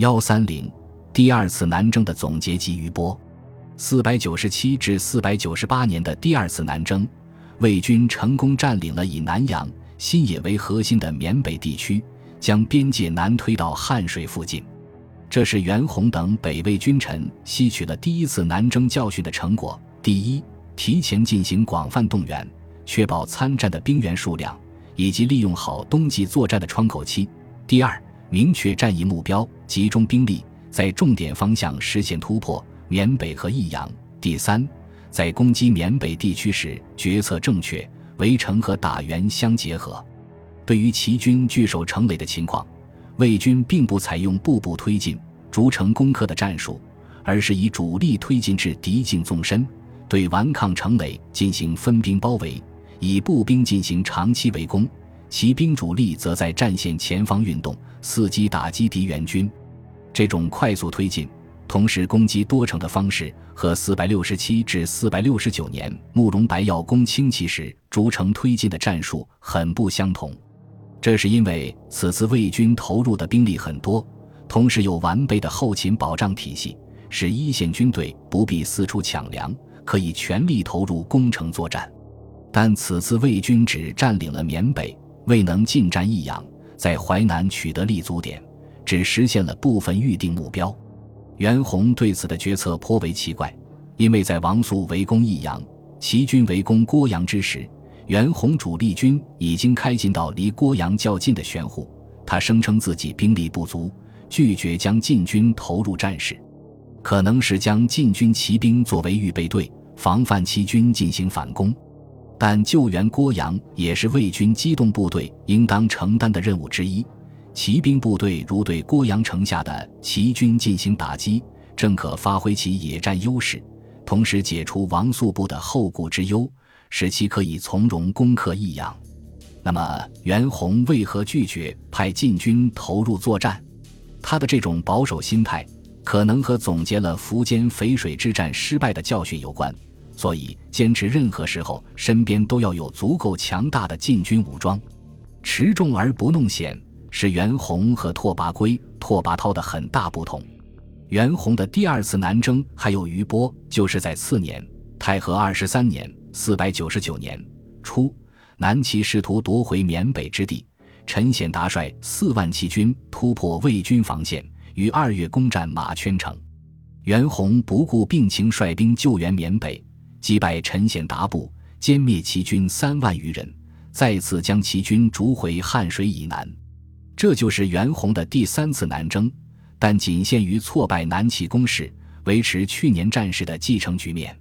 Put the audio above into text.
幺三零，第二次南征的总结及余波。四百九十七至四百九十八年的第二次南征，魏军成功占领了以南阳、新野为核心的缅北地区，将边界南推到汉水附近。这是袁弘等北魏君臣吸取了第一次南征教训的成果。第一，提前进行广泛动员，确保参战的兵员数量，以及利用好冬季作战的窗口期。第二，明确战役目标，集中兵力，在重点方向实现突破。缅北和益阳。第三，在攻击缅北地区时，决策正确，围城和打援相结合。对于齐军据守城垒的情况，魏军并不采用步步推进、逐城攻克的战术，而是以主力推进至敌境纵深，对顽抗城垒进行分兵包围，以步兵进行长期围攻。骑兵主力则在战线前方运动，伺机打击敌援军。这种快速推进，同时攻击多城的方式，和四百六十七至四百六十九年慕容白要攻轻骑时逐城推进的战术很不相同。这是因为此次魏军投入的兵力很多，同时有完备的后勤保障体系，使一线军队不必四处抢粮，可以全力投入攻城作战。但此次魏军只占领了缅北。未能进占益阳，在淮南取得立足点，只实现了部分预定目标。袁弘对此的决策颇为奇怪，因为在王肃围攻益阳、齐军围攻郭阳之时，袁弘主力军已经开进到离郭阳较近的玄户。他声称自己兵力不足，拒绝将晋军投入战事，可能是将晋军骑兵作为预备队，防范齐军进行反攻。但救援郭阳也是魏军机动部队应当承担的任务之一。骑兵部队如对郭阳城下的齐军进行打击，正可发挥其野战优势，同时解除王素部的后顾之忧，使其可以从容攻克益阳。那么，袁弘为何拒绝派禁军投入作战？他的这种保守心态，可能和总结了苻坚淝水之战失败的教训有关。所以，坚持任何时候身边都要有足够强大的禁军武装，持重而不弄险，是袁弘和拓跋圭、拓跋焘的很大不同。袁弘的第二次南征还有余波，就是在次年太和二十三年（四百九十九年）初，南齐试图夺回缅北之地，陈显达率四万骑军突破魏军防线，于二月攻占马圈城。袁弘不顾病情，率兵救援缅北。击败陈显达部，歼灭齐军三万余人，再次将齐军逐回汉水以南。这就是袁弘的第三次南征，但仅限于挫败南齐攻势，维持去年战事的继承局面。